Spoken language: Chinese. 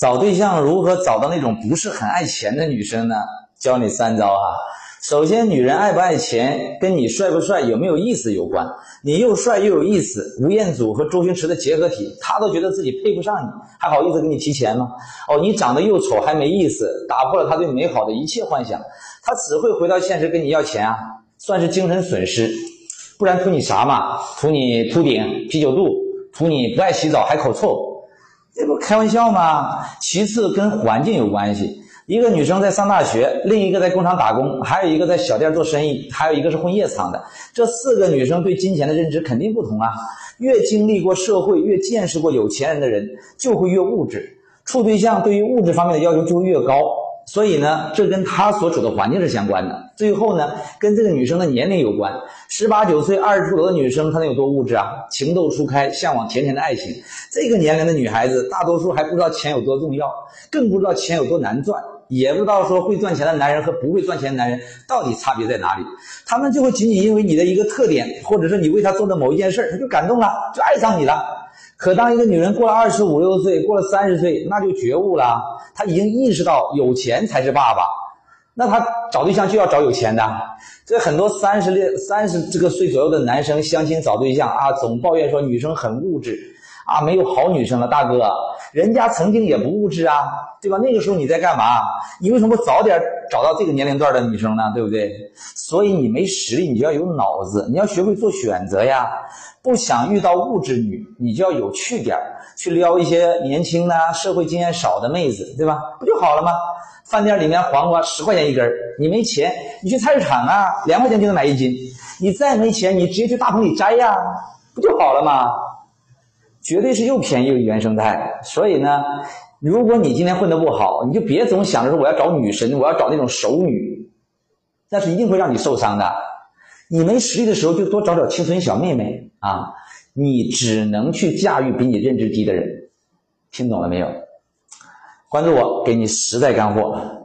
找对象如何找到那种不是很爱钱的女生呢？教你三招哈。首先，女人爱不爱钱跟你帅不帅、有没有意思有关。你又帅又有意思，吴彦祖和周星驰的结合体，她都觉得自己配不上你，还好意思跟你提钱吗？哦，你长得又丑还没意思，打破了她对美好的一切幻想，她只会回到现实跟你要钱啊，算是精神损失。不然图你啥嘛？图你秃顶、啤酒肚，图你不爱洗澡还口臭，这不开玩笑吗？其次跟环境有关系。一个女生在上大学，另一个在工厂打工，还有一个在小店做生意，还有一个是混夜场的。这四个女生对金钱的认知肯定不同啊！越经历过社会，越见识过有钱人的人，就会越物质，处对象对于物质方面的要求就会越高。所以呢，这跟他所处的环境是相关的。最后呢，跟这个女生的年龄有关。十八九岁、二十出头的女生，她能有多物质啊？情窦初开，向往甜甜的爱情。这个年龄的女孩子，大多数还不知道钱有多重要，更不知道钱有多难赚。也不知道说会赚钱的男人和不会赚钱的男人到底差别在哪里，他们就会仅仅因为你的一个特点，或者是你为他做的某一件事，他就感动了，就爱上你了。可当一个女人过了二十五六岁，过了三十岁，那就觉悟了，她已经意识到有钱才是爸爸，那她找对象就要找有钱的。所以很多三十六、三十这个岁左右的男生相亲找对象啊，总抱怨说女生很物质。啊，没有好女生了，大哥，人家曾经也不物质啊，对吧？那个时候你在干嘛？你为什么不早点找到这个年龄段的女生呢？对不对？所以你没实力，你就要有脑子，你要学会做选择呀。不想遇到物质女，你就要有趣点去撩一些年轻的、社会经验少的妹子，对吧？不就好了吗？饭店里面黄瓜十块钱一根你没钱，你去菜市场啊，两块钱就能买一斤。你再没钱，你直接去大棚里摘呀，不就好了吗？绝对是又便宜又原生态，所以呢，如果你今天混得不好，你就别总想着说我要找女神，我要找那种熟女，那是一定会让你受伤的。你没实力的时候，就多找找清纯小妹妹啊！你只能去驾驭比你认知低的人，听懂了没有？关注我，给你实在干货，